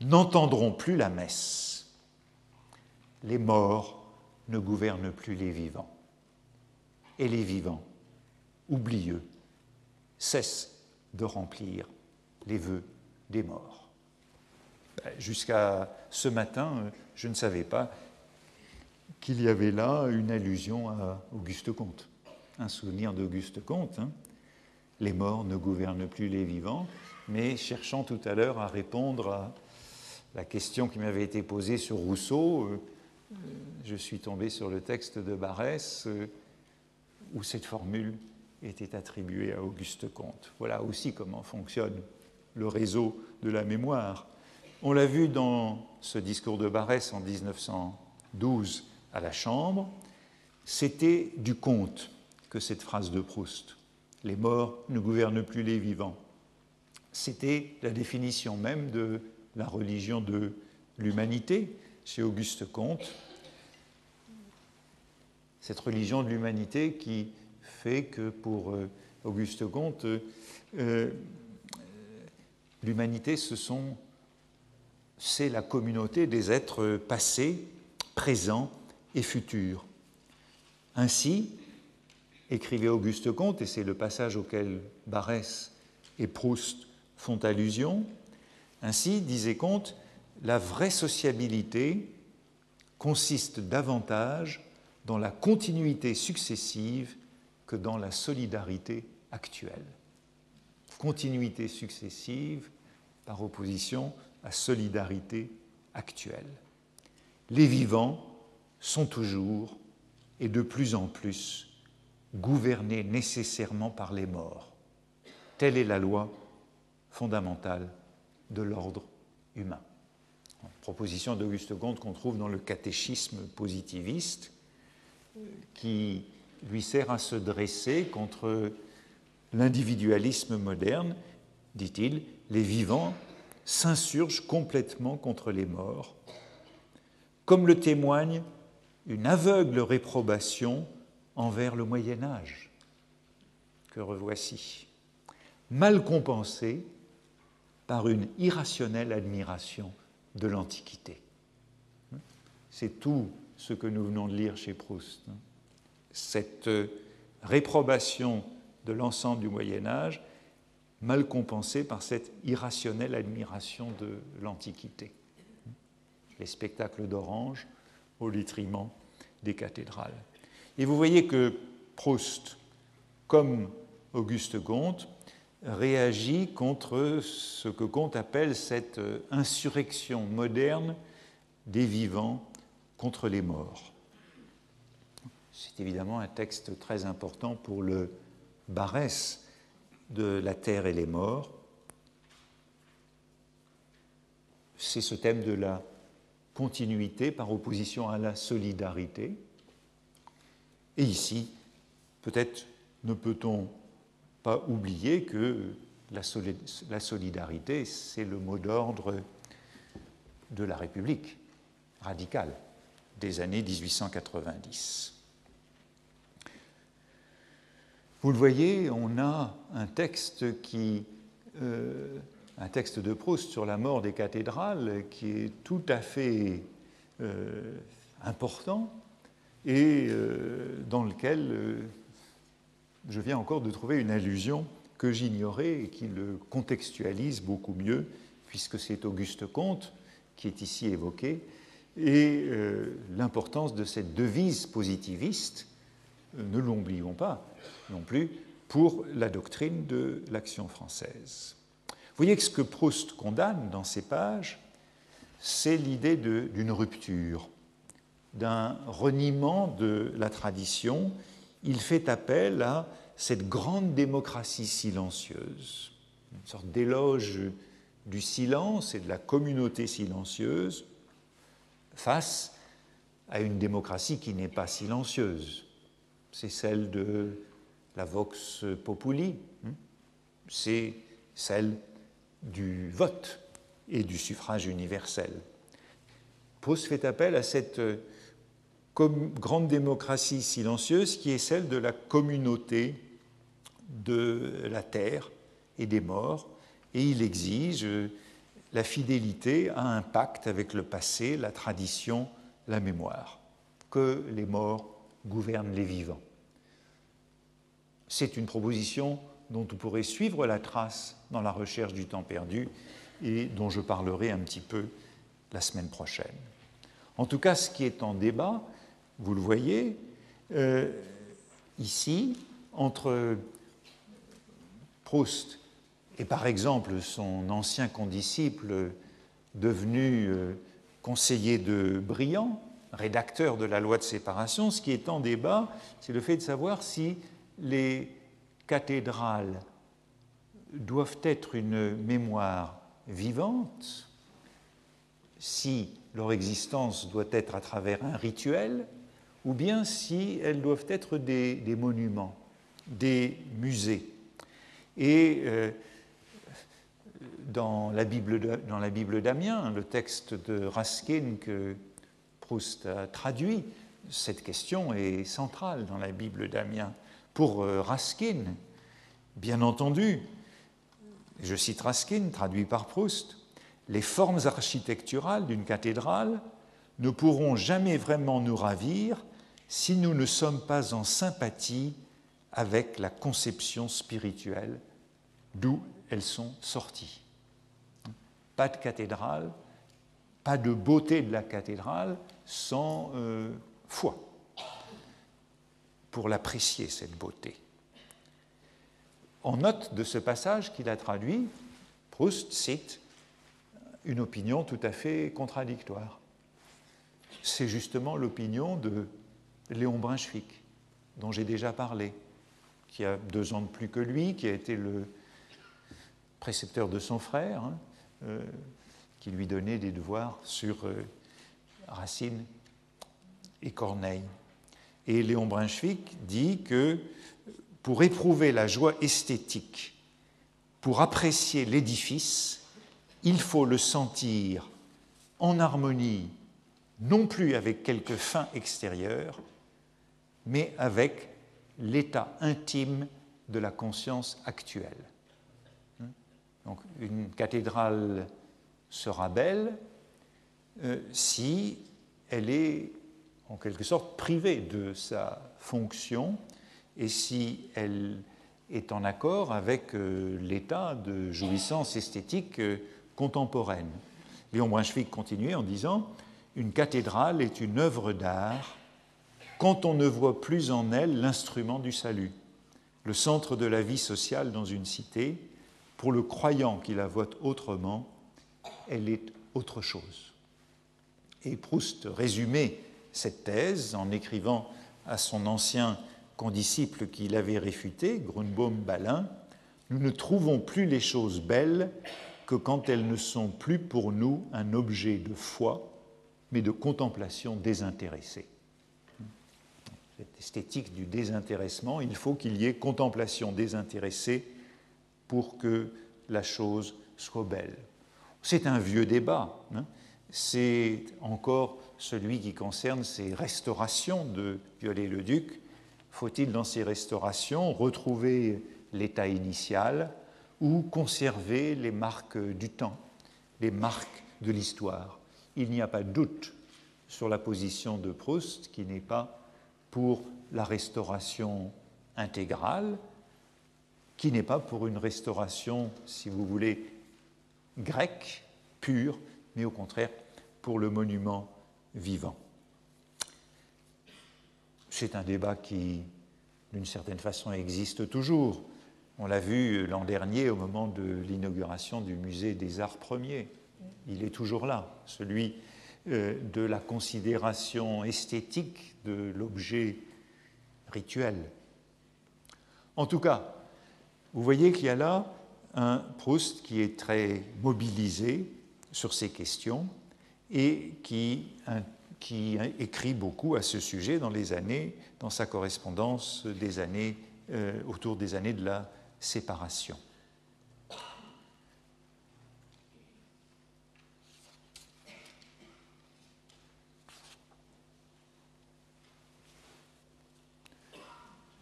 n'entendront plus la messe. Les morts ne gouvernent plus les vivants. Et les vivants, oublieux, cessent de remplir les vœux des morts. Ben, jusqu'à ce matin, je ne savais pas qu'il y avait là une allusion à Auguste Comte, un souvenir d'Auguste Comte. Hein. Les morts ne gouvernent plus les vivants, mais cherchant tout à l'heure à répondre à la question qui m'avait été posée sur Rousseau, euh, euh, je suis tombé sur le texte de Barès où cette formule était attribuée à Auguste Comte. Voilà aussi comment fonctionne le réseau de la mémoire. On l'a vu dans ce discours de Barès en 1912 à la Chambre, c'était du conte que cette phrase de Proust. Les morts ne gouvernent plus les vivants. C'était la définition même de la religion de l'humanité chez Auguste Comte. Cette religion de l'humanité qui fait que pour euh, Auguste Comte, euh, L'humanité, ce sont, c'est la communauté des êtres passés, présents et futurs. Ainsi, écrivait Auguste Comte, et c'est le passage auquel Barès et Proust font allusion, ainsi, disait Comte, la vraie sociabilité consiste davantage dans la continuité successive que dans la solidarité actuelle. Continuité successive par opposition à solidarité actuelle. Les vivants sont toujours et de plus en plus gouvernés nécessairement par les morts. Telle est la loi fondamentale de l'ordre humain. Proposition d'Auguste Comte qu'on trouve dans le catéchisme positiviste qui lui sert à se dresser contre l'individualisme moderne, dit-il, les vivants s'insurgent complètement contre les morts, comme le témoigne une aveugle réprobation envers le Moyen Âge, que revoici, mal compensée par une irrationnelle admiration de l'Antiquité. C'est tout ce que nous venons de lire chez Proust. Cette réprobation de l'ensemble du Moyen Âge, mal compensée par cette irrationnelle admiration de l'Antiquité. Les spectacles d'Orange au détriment des cathédrales. Et vous voyez que Proust, comme Auguste Comte, réagit contre ce que Comte appelle cette insurrection moderne des vivants contre les morts. C'est évidemment un texte très important pour le Barès de la terre et les morts. C'est ce thème de la continuité par opposition à la solidarité. Et ici, peut-être ne peut-on pas oublier que la, solidarité, c'est le mot d'ordre de la République radicale des années 1890. Vous le voyez, on a un texte qui, euh, un texte de Proust sur la mort des cathédrales qui est tout à fait euh, important et euh, dans lequel je viens encore de trouver une allusion que j'ignorais et qui le contextualise beaucoup mieux, puisque c'est Auguste Comte qui est ici évoqué, et euh, l'importance de cette devise positiviste, euh, ne l'oublions pas non plus, pour la doctrine de l'action française. Vous voyez que ce que Proust condamne dans ces pages, c'est l'idée d'une rupture, d'un reniement de la tradition. Il fait appel à cette grande démocratie silencieuse, une sorte d'éloge du silence et de la communauté silencieuse, face à une démocratie qui n'est pas silencieuse. C'est celle de la vox populi, hein. c'est celle du vote et du suffrage universel. Proust fait appel à cette grande démocratie silencieuse qui est celle de la communauté de la terre et des morts, et il exige la fidélité à un pacte avec le passé, la tradition, la mémoire, que les morts gouvernent les vivants. C'est une proposition dont vous pourrez suivre la trace dans la recherche du temps perdu et dont je parlerai un petit peu la semaine prochaine. En tout cas, ce qui est en débat, vous le voyez, euh, ici, entre Proust et par exemple son ancien condisciple devenu euh, conseiller de Briand, rédacteur de la loi de séparation, ce qui est en débat, c'est le fait de savoir si les cathédrales doivent être une mémoire vivante, si leur existence doit être à travers un rituel, ou bien si elles doivent être des, monuments, des musées. Et euh, dans la Bible, dans d'Amiens, le texte de Raskin que Proust a traduit, cette question est centrale dans la Bible d'Amiens. Pour euh, Raskin, bien entendu, je cite Raskin, traduit par Proust, les formes architecturales d'une cathédrale ne pourront jamais vraiment nous ravir si nous ne sommes pas en sympathie avec la conception spirituelle d'où elles sont sorties pas de cathédrale, pas de beauté de la cathédrale sans euh, foi pour l'apprécier, cette beauté. En note de ce passage qu'il a traduit, Proust cite une opinion tout à fait contradictoire. C'est justement l'opinion de Léon Brunswick, dont j'ai déjà parlé, qui a deux ans de plus que lui, qui a été le précepteur de son frère, hein, euh, qui lui donnait des devoirs sur euh, Racine et Corneille. Et Léon Brunswick dit que pour éprouver la joie esthétique, pour apprécier l'édifice, il faut le sentir en harmonie, non plus avec quelque fin extérieure, mais avec l'état intime de la conscience actuelle. Donc une cathédrale sera belle euh, si elle est en quelque sorte privée de sa fonction et si elle est en accord avec euh, l'état de jouissance esthétique euh, contemporaine. Léon Brunswick continuait en disant Une cathédrale est une œuvre d'art quand on ne voit plus en elle l'instrument du salut, le centre de la vie sociale dans une cité. Pour le croyant qui la voit autrement, elle est autre chose. Et Proust résumait cette thèse en écrivant à son ancien condisciple qui l'avait réfuté, Grunbaum-Balin, Nous ne trouvons plus les choses belles que quand elles ne sont plus pour nous un objet de foi, mais de contemplation désintéressée. Cette esthétique du désintéressement, il faut qu'il y ait contemplation désintéressée pour que la chose soit belle. C'est un vieux débat. Hein. C'est encore celui qui concerne ces restaurations de Viollet-le-Duc. Faut-il dans ces restaurations retrouver l'état initial ou conserver les marques du temps, les marques de l'histoire? Il n'y a pas de doute sur la position de Proust qui n'est pas pour la restauration intégrale, qui n'est pas pour une restauration, si vous voulez, grecque, pure, mais au contraire pour le monument vivant. C'est un débat qui, d'une certaine façon, existe toujours. On l'a vu l'an dernier au moment de l'inauguration du musée des arts premiers. Il est toujours là, celui de la considération esthétique de l'objet rituel. En tout cas, vous voyez qu'il y a là un Proust qui est très mobilisé sur ces questions et qui, qui écrit beaucoup à ce sujet dans les années, dans sa correspondance des années, euh, autour des années de la séparation.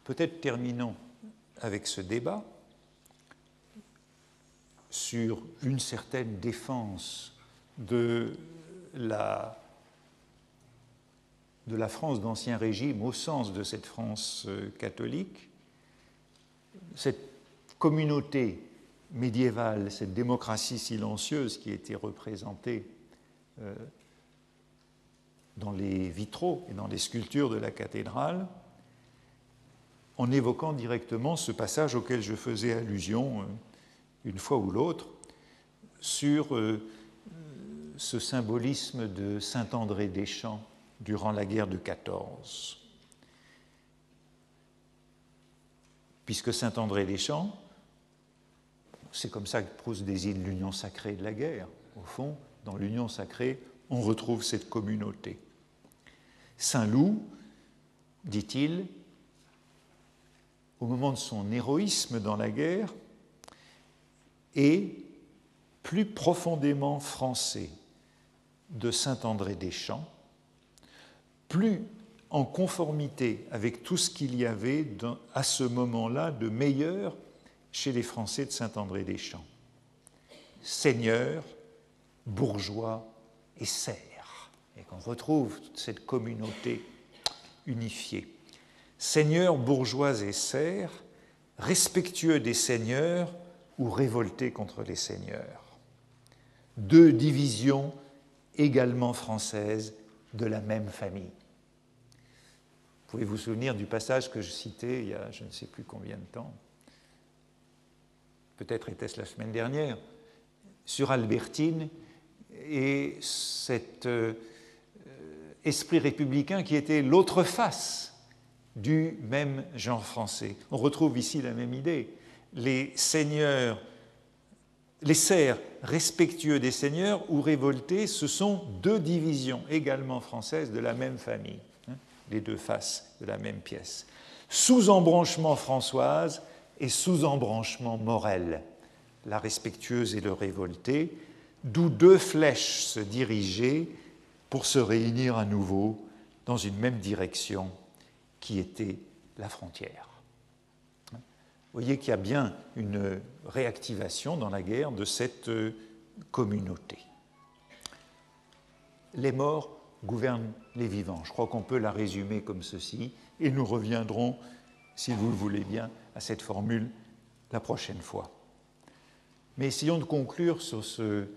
Peut-être terminons avec ce débat sur une certaine défense de la, France d'Ancien Régime au sens de cette France euh, catholique, cette communauté médiévale, cette démocratie silencieuse qui était représentée euh, dans les vitraux et dans les sculptures de la cathédrale, en évoquant directement ce passage auquel je faisais allusion euh, une fois ou l'autre sur ce symbolisme de Saint André des Champs durant la guerre de 14. Puisque Saint André des Champs, c'est comme ça que Proust désigne l'union sacrée de la guerre. Au fond, dans l'union sacrée, on retrouve cette communauté. Saint Loup, dit-il, au moment de son héroïsme dans la guerre, est plus profondément français de Saint-André des Champs, plus en conformité avec tout ce qu'il y avait à ce moment-là de meilleur chez les Français de Saint-André des Champs. Seigneurs, bourgeois et serfs. Et qu'on retrouve toute cette communauté unifiée. Seigneurs, bourgeois et serfs, respectueux des seigneurs ou révoltés contre les seigneurs. Deux divisions également française de la même famille. Vous pouvez vous souvenir du passage que je citais il y a je ne sais plus combien de temps, peut-être était-ce la semaine dernière, sur Albertine et cet euh, esprit républicain qui était l'autre face du même genre français. On retrouve ici la même idée. Les seigneurs les serfs respectueux des seigneurs ou révoltés, ce sont deux divisions également françaises de la même famille, hein, les deux faces de la même pièce. sous-embranchement Françoise et sous-embranchement Morel, la respectueuse et le révolté, d'où deux flèches se dirigeaient pour se réunir à nouveau dans une même direction qui était la frontière. Vous voyez qu'il y a bien une réactivation dans la guerre de cette communauté. Les morts gouvernent les vivants. Je crois qu'on peut la résumer comme ceci, et nous reviendrons, si vous le voulez bien, à cette formule la prochaine fois. Mais essayons de conclure sur ce,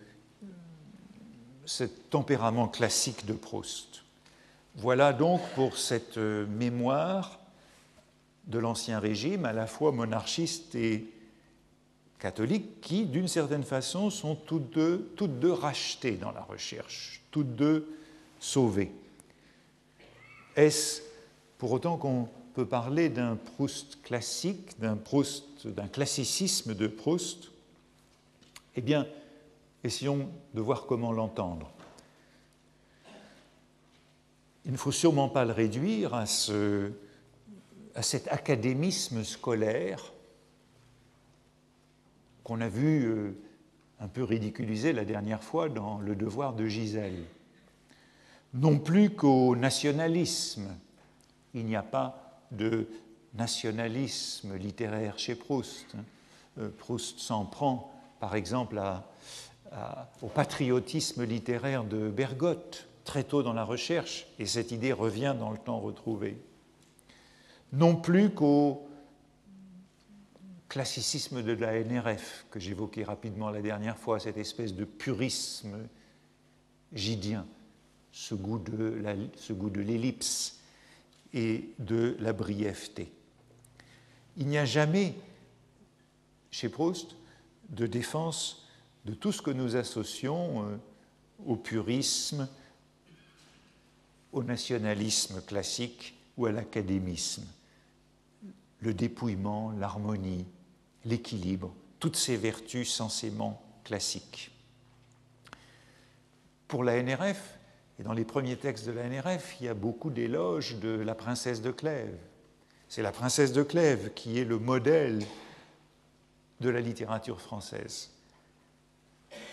tempérament classique de Proust. Voilà donc pour cette mémoire de l'Ancien Régime, à la fois monarchiste et catholique, qui, d'une certaine façon, sont toutes deux, toutes deux rachetées dans la recherche, toutes deux sauvées. Est-ce pour autant qu'on peut parler d'un Proust classique, d'un Proust, d'un classicisme de Proust? Eh bien, essayons de voir comment l'entendre. Il ne faut sûrement pas le réduire à, ce, à cet académisme scolaire qu'on a vu euh, un peu ridiculisé la dernière fois dans Le devoir de Gisèle. Non plus qu'au nationalisme. Il n'y a pas de nationalisme littéraire chez Proust. Euh, Proust s'en prend, par exemple, au patriotisme littéraire de Bergotte, très tôt dans la recherche, et cette idée revient dans le temps retrouvé. Non plus qu'au classicisme de la NRF que j'évoquais rapidement la dernière fois, cette espèce de purisme gidien, ce goût de l'ellipse et de la brièveté. Il n'y a jamais chez Proust de défense de tout ce que nous associons euh, au purisme, au nationalisme classique ou à l'académisme. Le dépouillement, l'harmonie, l'équilibre, toutes ces vertus censément classiques. Pour la NRF, et dans les premiers textes de la NRF, il y a beaucoup d'éloges de la princesse de Clèves. C'est la princesse de Clèves qui est le modèle de la littérature française.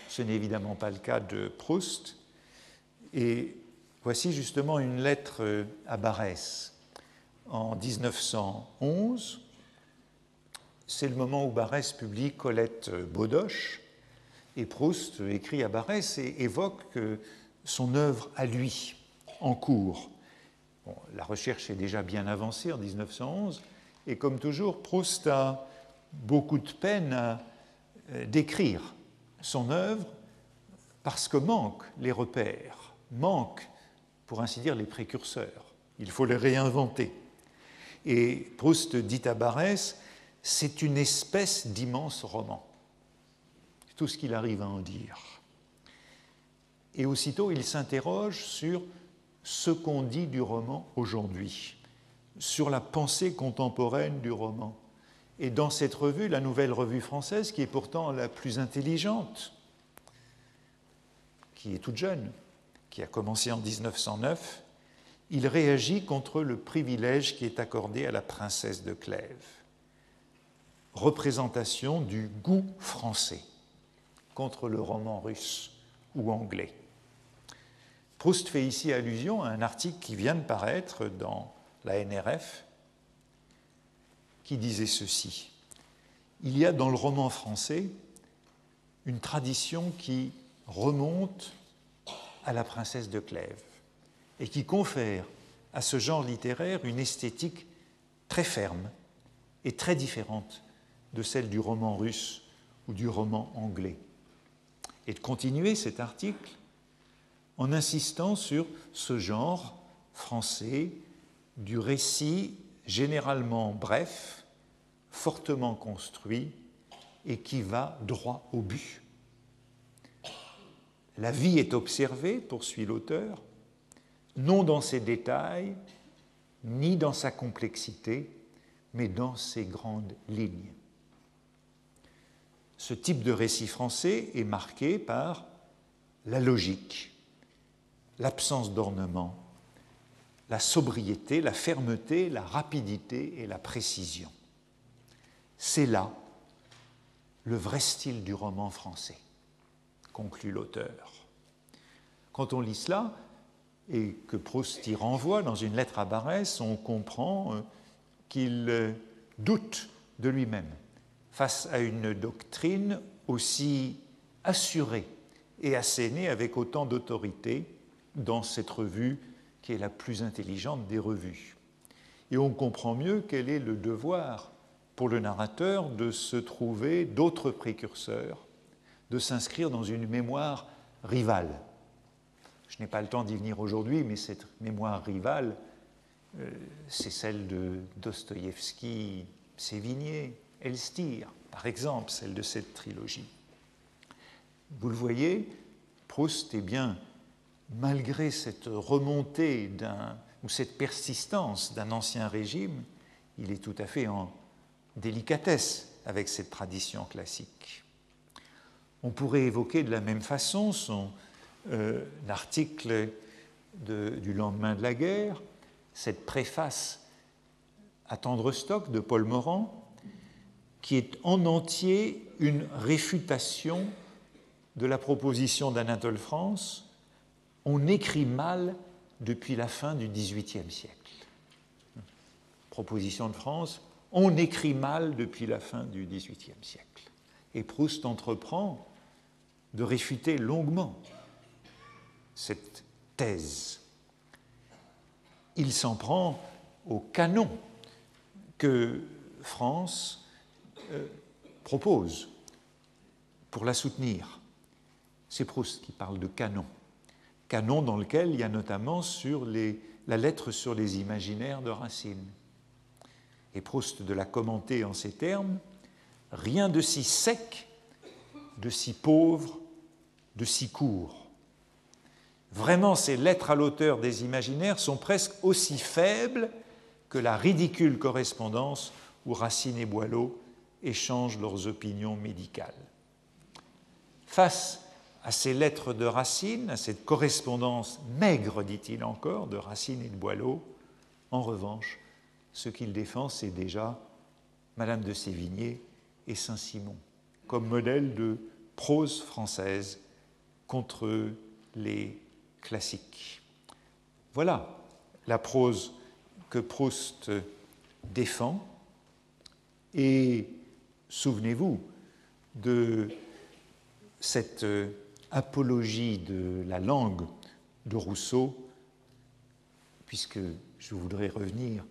Ce n'est évidemment pas le cas de Proust. Et voici justement une lettre à Barès en 1911 c'est le moment où Barès publie Colette Baudoche, et Proust écrit à Barès et évoque son œuvre à lui, en cours. la recherche est déjà bien avancée en 1911, et comme toujours, Proust a beaucoup de peine à euh, décrire son œuvre parce que manquent les repères, manquent, pour ainsi dire, les précurseurs. Il faut les réinventer. Et Proust dit à Barès c'est une espèce d'immense roman. C'est tout ce qu'il arrive à en dire. Et aussitôt, il s'interroge sur ce qu'on dit du roman aujourd'hui, sur la pensée contemporaine du roman. Et dans cette revue, la nouvelle revue française, qui est pourtant la plus intelligente, qui est toute jeune, qui a commencé en 1909, il réagit contre le privilège qui est accordé à la princesse de Clèves représentation du goût français contre le roman russe ou anglais. Proust fait ici allusion à un article qui vient de paraître dans la NRF qui disait ceci. Il y a dans le roman français une tradition qui remonte à la princesse de Clèves et qui confère à ce genre littéraire une esthétique très ferme et très différente de celle du roman russe ou du roman anglais. Et de continuer cet article en insistant sur ce genre français du récit généralement bref, fortement construit et qui va droit au but. La vie est observée, poursuit l'auteur, non dans ses détails, ni dans sa complexité, mais dans ses grandes lignes ce type de récit français est marqué par la logique, l'absence d'ornement, la sobriété, la fermeté, la rapidité et la précision. C'est là le vrai style du roman français, conclut l'auteur. Quand on lit cela, et que Proust y renvoie dans une lettre à Barès, on comprend euh, qu'il euh, doute de lui-même face à une doctrine aussi assurée et assénée avec autant d'autorité dans cette revue qui est la plus intelligente des revues. Et on comprend mieux quel est le devoir pour le narrateur de se trouver d'autres précurseurs, de s'inscrire dans une mémoire rivale. Je n'ai pas le temps d'y venir aujourd'hui, mais cette mémoire rivale, euh, c'est celle de Dostoïevski, Sévigné, Elstir, par exemple, celle de cette trilogie. Vous le voyez, Proust est bien, malgré cette remontée ou cette persistance d'un ancien régime, il est tout à fait en délicatesse avec cette tradition classique. On pourrait évoquer de la même façon son euh, article du lendemain de la guerre, cette préface à tendre stock de Paul Morand, qui est en entier une réfutation de la proposition d'Anatole France on écrit mal depuis la fin du XVIIIe siècle. Proposition de France, on écrit mal depuis la fin du XVIIIe siècle. Et Proust entreprend de réfuter longuement cette thèse. Il s'en prend au canon que France euh, propose pour la soutenir. C'est Proust qui parle de canon. Canon dans lequel il y a notamment sur la lettre sur les imaginaires de Racine. Et Proust de la commenter en ces termes Rien de si sec, de si pauvre, de si court. Vraiment, ces lettres à l'auteur des imaginaires sont presque aussi faibles que la ridicule correspondance où Racine et Boileau échangent leurs opinions médicales. Face à ces lettres de Racine, à cette correspondance maigre, dit-il encore, de Racine et de Boileau, en revanche, ce qu'il défend, c'est déjà Madame de Sévigné et Saint-Simon, comme modèle de prose française contre les classiques. Voilà la prose que Proust défend. Et souvenez-vous de cette apologie de la langue de Rousseau, puisque je voudrais revenir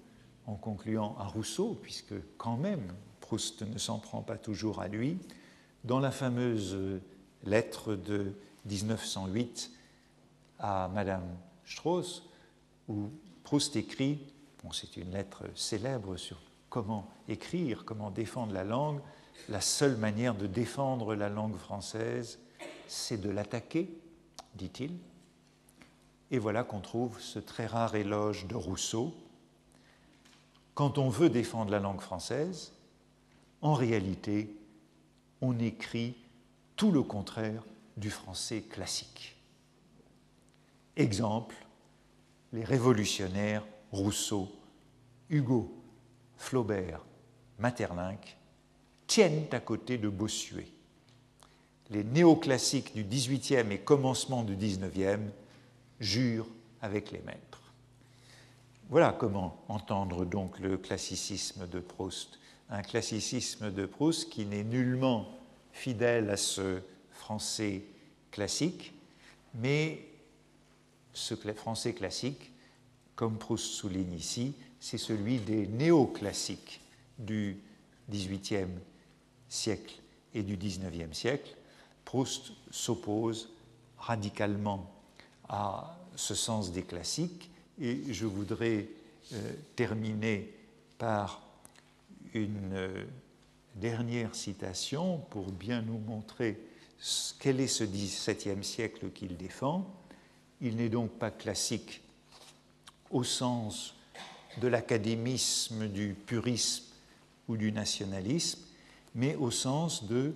en concluant à Rousseau, puisque quand même Proust ne s'en prend pas toujours à lui, dans la fameuse lettre de 1908 à Madame Strauss, où Proust écrit, bon, c'est une lettre célèbre sur comment écrire, comment défendre la langue, la seule manière de défendre la langue française, c'est de l'attaquer, dit-il. Et voilà qu'on trouve ce très rare éloge de Rousseau quand on veut défendre la langue française, en réalité, on écrit tout le contraire du français classique. Exemple, les révolutionnaires Rousseau, Hugo, Flaubert, Maeterlinck tiennent à côté de Bossuet. Les néoclassiques du XVIIIe et commencement du XIXe jurent avec les maîtres. Voilà comment entendre donc le classicisme de Proust. Un classicisme de Proust qui n'est nullement fidèle à ce français classique, mais ce français classique, comme Proust souligne ici, c'est celui des néoclassiques du XVIIIe siècle et du XIXe siècle. Proust s'oppose radicalement à ce sens des classiques et je voudrais euh, terminer par une euh, dernière citation pour bien nous montrer quel est ce XVIIe siècle qu'il défend. Il n'est donc pas classique au sens de l'académisme, du purisme ou du nationalisme, mais au sens de,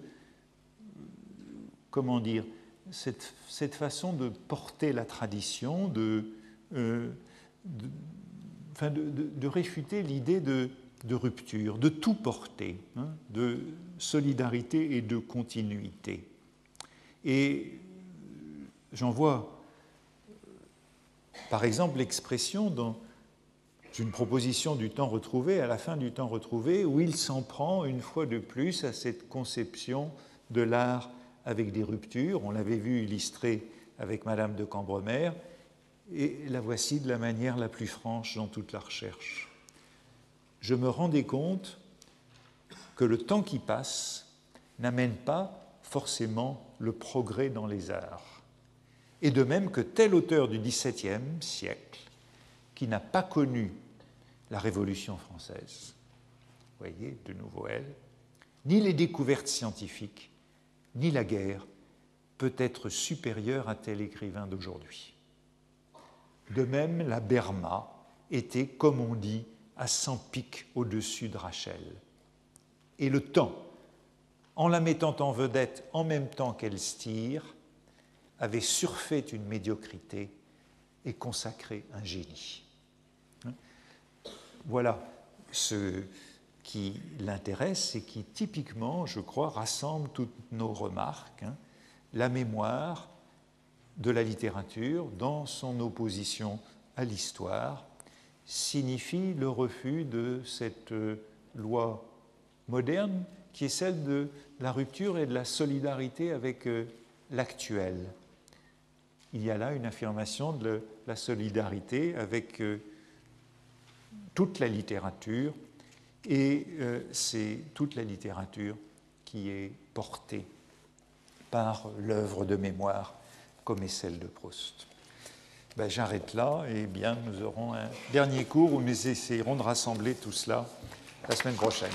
comment dire, cette, façon de porter la tradition, de, euh, réfuter l'idée de, rupture, de tout porter, hein, de solidarité et de continuité. Et j'en vois, par exemple, l'expression dans une proposition du temps retrouvé, à la fin du temps retrouvé, où il s'en prend une fois de plus à cette conception de l'art avec des ruptures. On l'avait vu illustré avec Madame de Cambremer, et la voici de la manière la plus franche dans toute la recherche. Je me rendais compte que le temps qui passe n'amène pas forcément le progrès dans les arts. Et de même que tel auteur du XVIIe siècle, qui n'a pas connu la Révolution française, voyez, de nouveau elle, ni les découvertes scientifiques, ni la guerre, peut être supérieur à tel écrivain d'aujourd'hui. De même, la Berma était, comme on dit, à 100 pics au-dessus de Rachel. Et le temps, en la mettant en vedette en même temps qu'elle stire, avait surfait une médiocrité et consacré un génie. Voilà ce qui l'intéresse et qui typiquement, je crois, rassemble toutes nos remarques. Hein la mémoire de la littérature dans son opposition à l'histoire signifie le refus de cette euh, loi moderne qui est celle de la rupture et de la solidarité avec euh, l'actuel. Il y a là une affirmation de la solidarité avec euh, toute la littérature et c'est toute la littérature qui est portée par l'œuvre de mémoire comme est celle de Proust. Ben, J'arrête là et bien nous aurons un dernier cours où nous essayerons de rassembler tout cela la semaine prochaine.